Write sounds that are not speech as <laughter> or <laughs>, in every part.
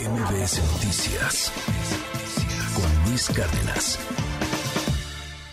MBS Noticias con Luis Cárdenas.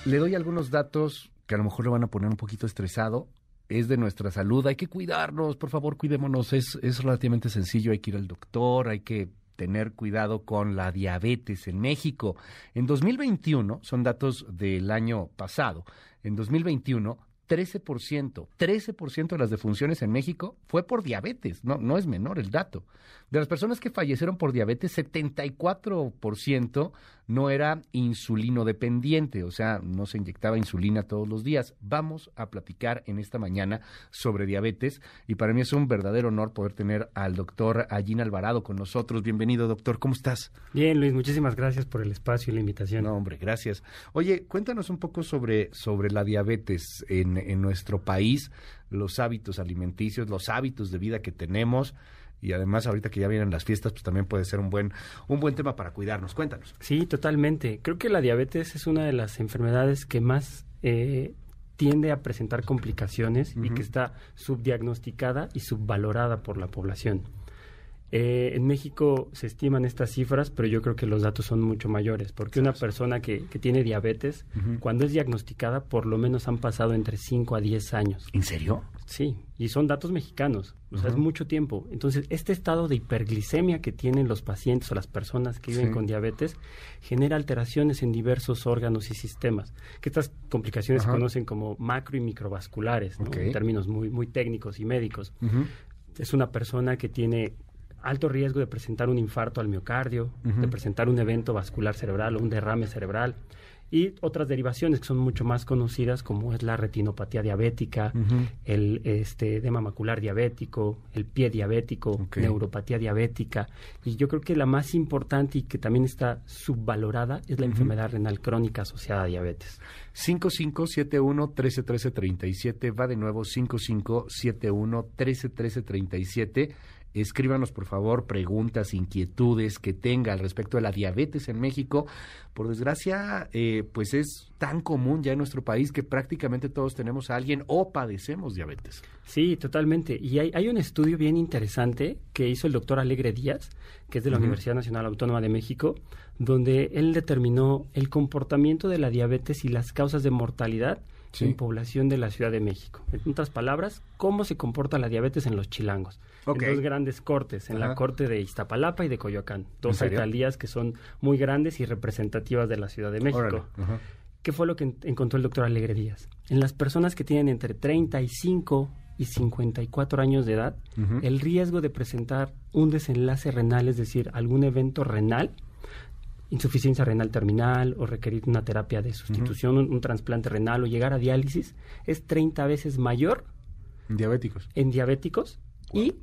Le doy algunos datos que a lo mejor le van a poner un poquito estresado. Es de nuestra salud, hay que cuidarnos, por favor, cuidémonos. Es, es relativamente sencillo, hay que ir al doctor, hay que tener cuidado con la diabetes en México. En 2021, son datos del año pasado, en 2021 13%, 13% de las defunciones en México fue por diabetes, no, no es menor el dato. De las personas que fallecieron por diabetes, 74% no era insulino dependiente, o sea, no se inyectaba insulina todos los días. Vamos a platicar en esta mañana sobre diabetes y para mí es un verdadero honor poder tener al doctor Allín Alvarado con nosotros. Bienvenido, doctor, ¿cómo estás? Bien, Luis, muchísimas gracias por el espacio y la invitación. No, hombre, gracias. Oye, cuéntanos un poco sobre, sobre la diabetes en, en nuestro país, los hábitos alimenticios, los hábitos de vida que tenemos y además ahorita que ya vienen las fiestas, pues también puede ser un buen un buen tema para cuidarnos. Cuéntanos. Sí, totalmente. Creo que la diabetes es una de las enfermedades que más eh, tiende a presentar complicaciones y que está subdiagnosticada y subvalorada por la población. Eh, en México se estiman estas cifras, pero yo creo que los datos son mucho mayores, porque una persona que, que tiene diabetes, cuando es diagnosticada, por lo menos han pasado entre 5 a 10 años. ¿En serio? Sí, y son datos mexicanos, o sea, es mucho tiempo. Entonces, este estado de hiperglicemia que tienen los pacientes o las personas que viven Sí. con diabetes genera alteraciones en diversos órganos y sistemas, que estas complicaciones se conocen como macro y microvasculares, ¿no? En términos muy, muy técnicos y médicos. Es una persona que tiene alto riesgo de presentar un infarto al miocardio, de presentar un evento vascular cerebral o un derrame cerebral. Y otras derivaciones que son mucho más conocidas como es la retinopatía diabética, el este, edema macular diabético, el pie diabético, neuropatía diabética. Y yo creo que la más importante y que también está subvalorada es la enfermedad renal crónica asociada a diabetes. 5571-131337, va de nuevo 5571-131337. Escríbanos, por favor, preguntas, inquietudes que tenga al respecto de la diabetes en México. Por desgracia, eh, pues es tan común ya en nuestro país que prácticamente todos tenemos a alguien o padecemos diabetes. Sí, totalmente. Y hay, hay un estudio bien interesante que hizo el doctor Alegre Díaz, que es de la. Universidad Nacional Autónoma de México, donde él determinó el comportamiento de la diabetes y las causas de mortalidad Sí. en población de la Ciudad de México. En otras palabras, cómo se comporta la diabetes en los chilangos. En dos grandes cortes, en Ajá. la corte de Iztapalapa y de Coyoacán. Dos alcaldías que son muy grandes y representativas de la Ciudad de México. ¿Qué fue lo que en- encontró el doctor Alegre Díaz? En las personas que tienen entre 35 y 54 años de edad, el riesgo de presentar un desenlace renal, es decir, algún evento renal, insuficiencia renal terminal o requerir una terapia de sustitución, un, un trasplante renal o llegar a diálisis, es 30 veces mayor Diabéticos. en diabéticos y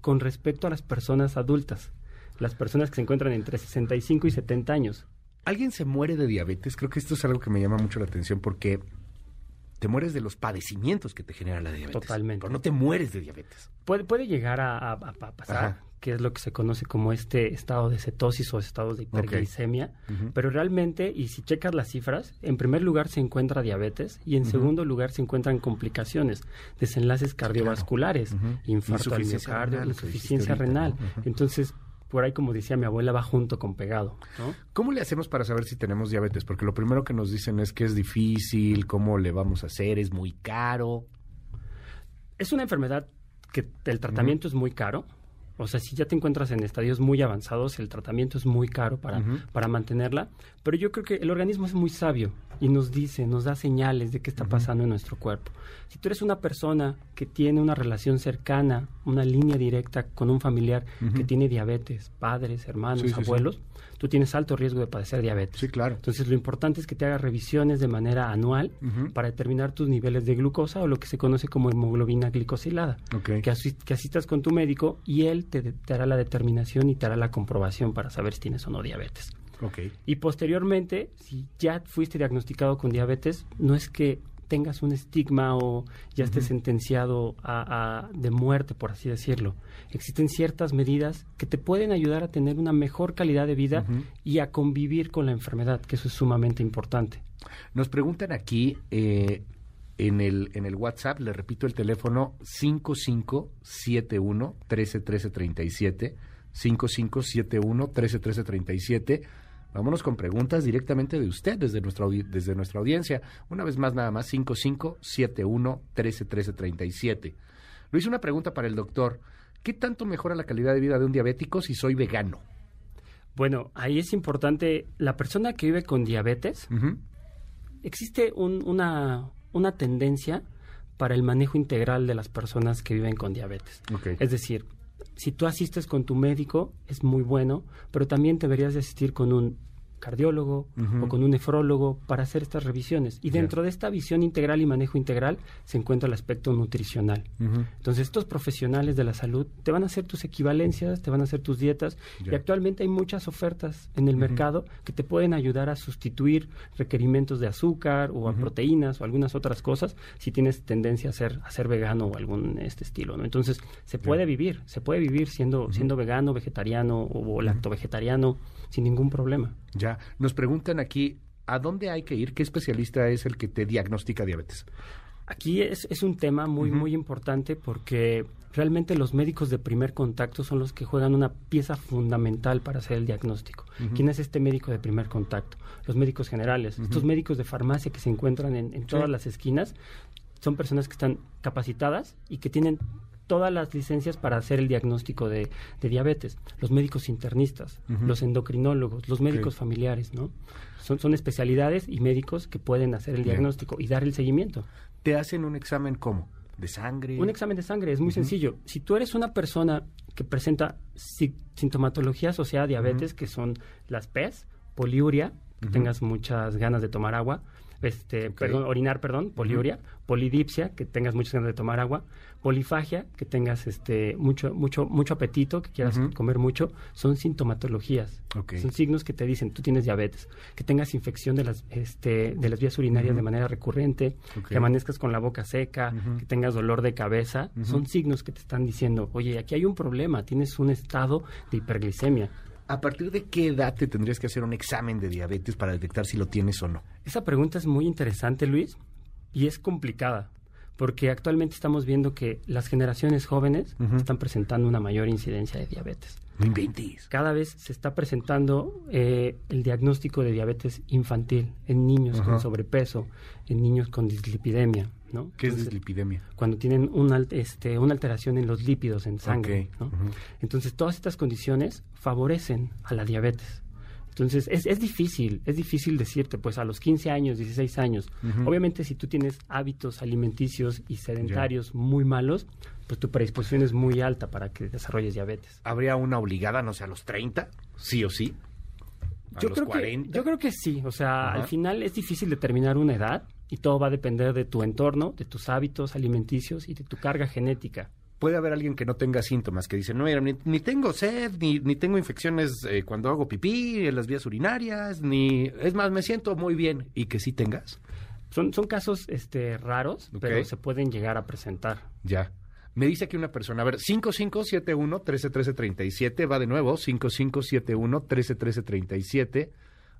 con respecto a las personas adultas, las personas que se encuentran entre 65 y 70 años. ¿Alguien se muere de diabetes? Creo que esto es algo que me llama mucho la atención porque te mueres de los padecimientos que te genera la diabetes. Totalmente. Pero no te mueres de diabetes. Puede, puede llegar a, a- a- a pasar, Ajá. que es lo que se conoce como este estado de cetosis o estado de hiperglicemia, pero realmente, y si checas las cifras, en primer lugar se encuentra diabetes y en segundo lugar se encuentran complicaciones, desenlaces cardiovasculares, infarto al Insuficiencia miocardio, renal, insuficiencia renal. Entonces, por ahí, como decía mi abuela, va junto con pegado. ¿no? ¿Cómo le hacemos para saber si tenemos diabetes? Porque lo primero que nos dicen es que es difícil, cómo le vamos a hacer, es muy caro. Es una enfermedad que el tratamiento es muy caro. O sea, si ya te encuentras en estadios muy avanzados, el tratamiento es muy caro para, Ujú. para mantenerla. Pero yo creo que el organismo es muy sabio y nos dice, nos da señales de qué está pasando en nuestro cuerpo. Si tú eres una persona que tiene una relación cercana, una línea directa con un familiar Ujú. que tiene diabetes, padres, hermanos, Sí, sí, sí. abuelos, tú tienes alto riesgo de padecer diabetes. Sí, claro. Entonces, lo importante es que te hagas revisiones de manera anual para determinar tus niveles de glucosa o lo que se conoce como hemoglobina glicosilada. Ok. Que, asi- que asistas con tu médico y él te, te hará la determinación y te hará la comprobación para saber si tienes o no diabetes. Y posteriormente, si ya fuiste diagnosticado con diabetes, no es que tengas un estigma o ya estés sentenciado a, a- de muerte, por así decirlo. Existen ciertas medidas que te pueden ayudar a tener una mejor calidad de vida y a convivir con la enfermedad, que eso es sumamente importante. Nos preguntan aquí eh, en, el, en el WhatsApp, le repito el teléfono 5571 131337 5571-131337. Vámonos con preguntas directamente de usted, desde nuestra, desde nuestra audiencia. Una vez más, nada más, 5571-131337. Luis, una pregunta para el doctor. ¿Qué tanto mejora la calidad de vida de un diabético si soy vegano? Bueno, ahí es importante, la persona que vive con diabetes, existe una, una tendencia para el manejo integral de las personas que viven con diabetes. Es decir, si tú asistes con tu médico, es muy bueno, pero también deberías de asistir con un cardiólogo o con un nefrólogo para hacer estas revisiones. Y dentro de esta visión integral y manejo integral se encuentra el aspecto nutricional. Entonces, estos profesionales de la salud te van a hacer tus equivalencias, te van a hacer tus dietas. Y actualmente hay muchas ofertas en el mercado que te pueden ayudar a sustituir requerimientos de azúcar o a proteínas o algunas otras cosas si tienes tendencia a ser, a ser vegano o algún este estilo. ¿no? Entonces, se puede vivir, se puede vivir siendo, siendo vegano, vegetariano o lacto vegetariano sin ningún problema. Ya, nos preguntan aquí, ¿a dónde hay que ir? ¿Qué especialista es el que te diagnostica diabetes? Aquí es, es un tema muy, muy importante porque realmente los médicos de primer contacto son los que juegan una pieza fundamental para hacer el diagnóstico. ¿Quién es este médico de primer contacto? Los médicos generales. Estos médicos de farmacia que se encuentran en, todas las esquinas son personas que están capacitadas y que tienen todas las licencias para hacer el diagnóstico de, diabetes. Los médicos internistas, los endocrinólogos, los médicos familiares, ¿no? Son, son especialidades y médicos que pueden hacer el diagnóstico y dar el seguimiento. ¿Te hacen un examen cómo? ¿De sangre? Un examen de sangre, es muy sencillo. Si tú eres una persona que presenta sintomatología asociada a diabetes, que son las PES, poliuria, que tengas muchas ganas de tomar agua, este, perdón, orinar, perdón, poliuria, polidipsia, que tengas muchas ganas de tomar agua, polifagia, que tengas este mucho mucho mucho apetito, que quieras comer mucho, son sintomatologías. Son signos que te dicen tú tienes diabetes, que tengas infección de las este de las vías urinarias de manera recurrente, que amanezcas con la boca seca, que tengas dolor de cabeza, son signos que te están diciendo, "Oye, aquí hay un problema, tienes un estado de hiperglicemia." ¿A partir de qué edad te tendrías que hacer un examen de diabetes para detectar si lo tienes o no? Esa pregunta es muy interesante, Luis, y es complicada, porque actualmente estamos viendo que las generaciones jóvenes están presentando una mayor incidencia de diabetes. Inventes. Cada vez se está presentando eh, el diagnóstico de diabetes infantil en niños con sobrepeso, en niños con dislipidemia. ¿no? ¿Qué es dislipidemia? Cuando tienen una, este, una alteración en los lípidos en sangre. Entonces, todas estas condiciones favorecen a la diabetes. Entonces, es, es, difícil, es difícil decirte, pues a los 15 años, 16 años, obviamente si tú tienes hábitos alimenticios y sedentarios muy malos, pues tu predisposición es muy alta para que desarrolles diabetes. ¿Habría una obligada, no sé, a los 30? ¿Sí o sí? ¿A yo los creo 40? Que, yo creo que sí, o sea, al final es difícil determinar una edad y todo va a depender de tu entorno, de tus hábitos alimenticios y de tu carga genética puede haber alguien que no tenga síntomas, que dice, no, ni, tengo sed, ni, ni tengo infecciones eh, cuando hago pipí en las vías urinarias, ni, es más, me siento muy bien, y que sí tengas. Son, son casos este, raros, pero se pueden llegar a presentar. Ya. Me dice aquí una persona, a ver, 5571-131337, va de nuevo, 5571-131337.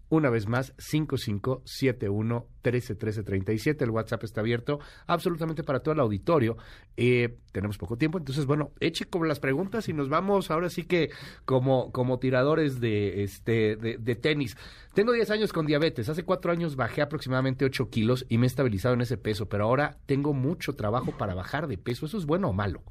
Una vez más, 5571-131337. El WhatsApp está abierto absolutamente para todo el auditorio. Eh, tenemos poco tiempo, entonces, bueno, eche como las preguntas y nos vamos ahora sí que como, como tiradores de, este, de, tenis. Tengo 10 años con diabetes. Hace cuatro años bajé aproximadamente 8 kilos y me he estabilizado en ese peso, pero ahora tengo mucho trabajo para bajar de peso. ¿Eso es bueno o malo?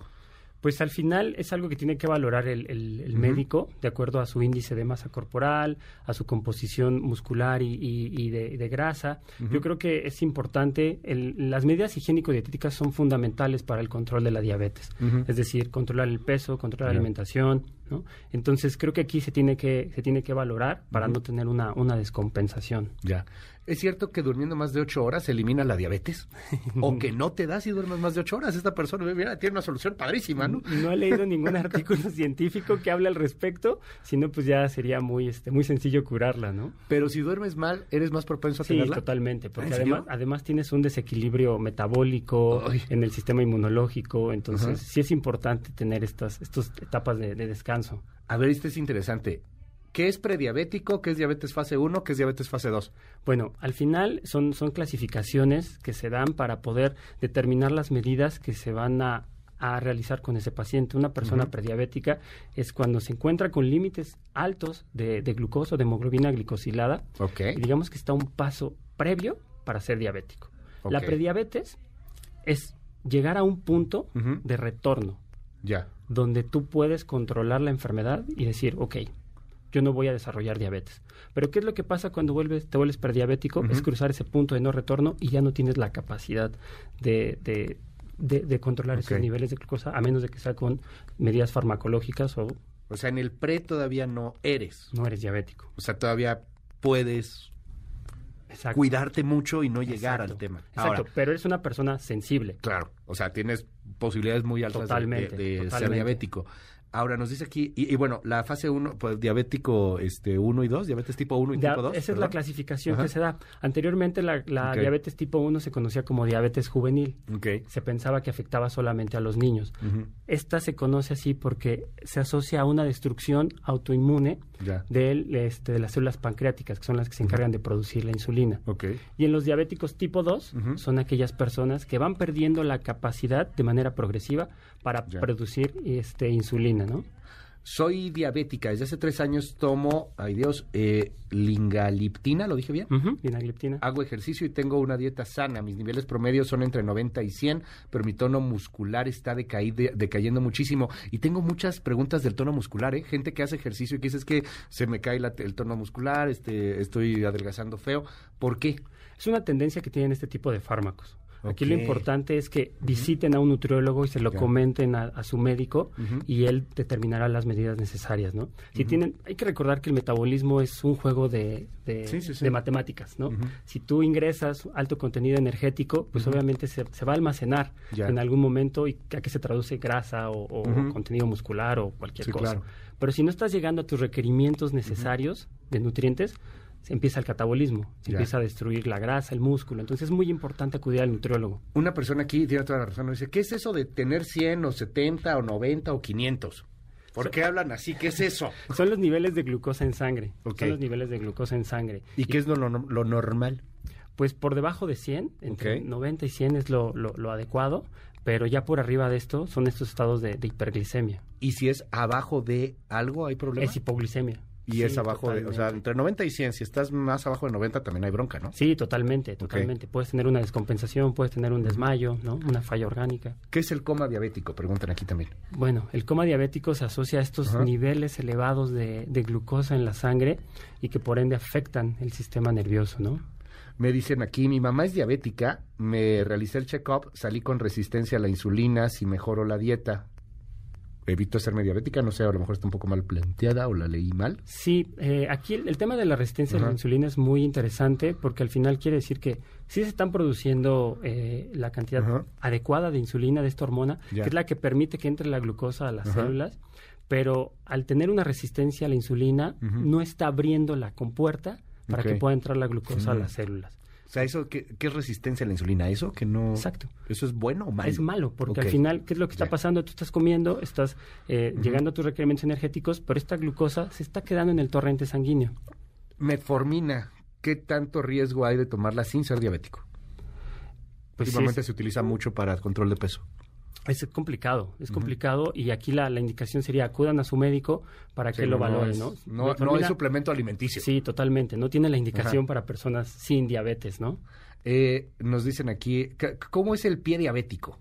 Pues al final es algo que tiene que valorar el, el, médico de acuerdo a su índice de masa corporal, a su composición muscular y, y, de, grasa. Yo creo que es importante, las medidas higiénico-dietéticas son fundamentales para el control de la diabetes. Es decir, controlar el peso, controlar la alimentación, ¿no? Entonces creo que aquí se tiene que, se tiene que valorar para no tener una, una descompensación. Ya. ¿Es cierto que durmiendo más de ocho horas se elimina la diabetes? <laughs> ¿O que no te da si duermes más de ocho horas? Esta persona, mira, tiene una solución padrísima, ¿no? No he leído ningún <laughs> artículo científico que hable al respecto, sino pues ya sería muy, este, muy sencillo curarla, ¿no? Pero si duermes mal, ¿eres más propenso a tenerla? Sí, totalmente, porque además, además tienes un desequilibrio metabólico en el sistema inmunológico, entonces sí es importante tener estas, estas etapas de, de descanso. A ver, esto es interesante. ¿Qué es prediabético? ¿Qué es diabetes fase 1? ¿Qué es diabetes fase 2? Bueno, al final son, son clasificaciones que se dan para poder determinar las medidas que se van a, a realizar con ese paciente. Una persona prediabética es cuando se encuentra con límites altos de, glucosa o de hemoglobina glicosilada. Y digamos que está un paso previo para ser diabético. La prediabetes es llegar a un punto de retorno. Ya. Donde tú puedes controlar la enfermedad y decir, ok, yo no voy a desarrollar diabetes. Pero ¿qué es lo que pasa cuando vuelves, te vuelves prediabético? Es cruzar ese punto de no retorno y ya no tienes la capacidad de, de, controlar esos niveles de glucosa, a menos de que sea con medidas farmacológicas o... O sea, en el pre todavía no eres. No eres diabético. O sea, todavía puedes cuidarte mucho y no llegar al tema. Exacto, pero eres una persona sensible. Claro, o sea, tienes posibilidades muy altas de, ser diabético. Ahora nos dice aquí, y, bueno, la fase 1, pues diabético este 1 y 2, diabetes tipo 1 y tipo 2. Esa es la clasificación que se da. Anteriormente la, diabetes tipo 1 se conocía como diabetes juvenil. Se pensaba que afectaba solamente a los niños. Esta se conoce así porque se asocia a una destrucción autoinmune de, este, de las células pancreáticas, que son las que se encargan de producir la insulina. Y en los diabéticos tipo 2 son aquellas personas que van perdiendo la capacidad de manera progresiva para producir este, insulina, ¿no? Soy diabética. Desde hace tres años tomo, ay Dios, eh, lingaliptina, ¿lo dije bien? lingaliptina. Hago ejercicio y tengo una dieta sana. Mis niveles promedios son entre 90 y 100, pero mi tono muscular está decayendo muchísimo. Y tengo muchas preguntas del tono muscular, ¿eh? Gente que hace ejercicio y que dice es que se me cae el tono muscular, este, estoy adelgazando feo. ¿Por qué? Es una tendencia que tienen este tipo de fármacos. Aquí lo importante es que visiten a un nutriólogo y se lo comenten a, su médico y él determinará las medidas necesarias, ¿no? Si tienen, hay que recordar que el metabolismo es un juego de, de, matemáticas, ¿no? Si tú ingresas alto contenido energético, pues obviamente se, va a almacenar en algún momento y a qué se traduce grasa o, contenido muscular o cualquier cosa. Pero si no estás llegando a tus requerimientos necesarios de nutrientes, se empieza el catabolismo, se empieza a destruir la grasa, el músculo. Entonces es muy importante acudir al nutriólogo. Una persona aquí tiene toda la razón, dice, ¿qué es eso de tener 100 o 70 o 90 o 500? ¿Por qué hablan así? ¿Qué es eso? <laughs> Son los niveles de glucosa en sangre. Son los niveles de glucosa en sangre. ¿Y, qué es lo, normal? Pues por debajo de 100, entre 90 y 100 es lo, lo, adecuado, pero ya por arriba de esto son estos estados de, de, hiperglicemia. ¿Y si es abajo de algo hay problema? Es hipoglicemia y es abajo de, o sea, entre 90 y 100, si estás más abajo de 90 también hay bronca, ¿no? Sí, totalmente, totalmente. Puedes tener una descompensación, puedes tener un desmayo, ¿no? Una falla orgánica. ¿Qué es el coma diabético? Preguntan aquí también. Bueno, el coma diabético se asocia a estos niveles elevados de, de glucosa en la sangre y que por ende afectan el sistema nervioso, ¿no? Me dicen aquí, mi mamá es diabética, me realicé el check-up, salí con resistencia a la insulina, si mejoro la dieta, evito hacerme diabética, no sé, a lo mejor está un poco mal planteada o la leí mal. Sí, eh, aquí el, tema de la resistencia a la insulina es muy interesante porque al final quiere decir que sí se están produciendo eh, la cantidad adecuada de insulina, de esta hormona, que es la que permite que entre la glucosa a las células, pero al tener una resistencia a la insulina no está abriendo la compuerta para que pueda entrar la glucosa a las células. O sea, eso, ¿qué, es resistencia a la insulina? ¿Eso que no...? Exacto. ¿Eso es bueno o malo? Es malo, porque al final, ¿qué es lo que está pasando? Tú estás comiendo, estás eh, llegando a tus requerimientos energéticos, pero esta glucosa se está quedando en el torrente sanguíneo. Metformina, ¿qué tanto riesgo hay de tomarla sin ser diabético? Pues Últimamente se utiliza mucho para control de peso. Es complicado, es complicado y aquí la, la, indicación sería acudan a su médico para que lo valore, ¿no? No, no es suplemento alimenticio. Sí, totalmente, no tiene la indicación para personas sin diabetes, ¿no? Eh, nos dicen aquí, ¿cómo es el pie diabético?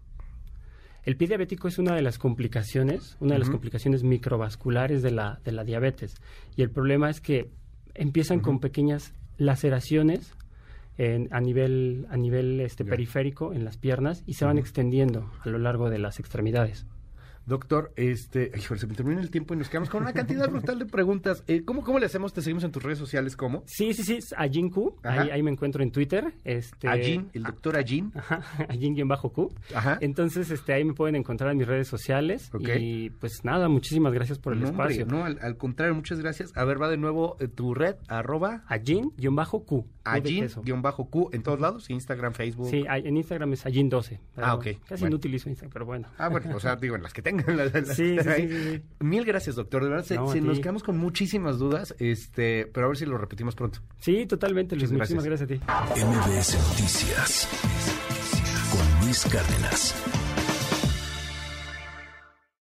El pie diabético es una de las complicaciones, una de las complicaciones microvasculares de la, de la diabetes. Y el problema es que empiezan con pequeñas laceraciones a nivel, a nivel este, periférico en las piernas y se van extendiendo a lo largo de las extremidades. Doctor, este, se me termina el tiempo y nos quedamos con una cantidad brutal de preguntas. Eh, ¿cómo, ¿Cómo le hacemos? ¿Te seguimos en tus redes sociales? ¿Cómo? Sí, sí, sí, Ajin Q. Ahí, ahí, me encuentro en Twitter. Este, Ajin, el doctor Ajin. Ajá, Ajin-Q. Ajá. Entonces, este, ahí me pueden encontrar en mis redes sociales. Y pues nada, muchísimas gracias por el espacio. no, al, contrario, muchas gracias. A ver, va de nuevo eh, tu red, arroba. Ajin-Q. Ajin-Q en todos lados, Instagram, Facebook. Sí, en Instagram es Ajin12. Ah, ok. Casi no utilizo Instagram, pero bueno. Ah, bueno, o sea, digo, en las que <laughs> tengan. sí, sí, Mil gracias, doctor. De verdad, se, nos quedamos con muchísimas dudas, este, pero a ver si lo repetimos pronto. Sí, totalmente, Luis. Muchísimas gracias a ti. MBS Noticias con Luis Cárdenas.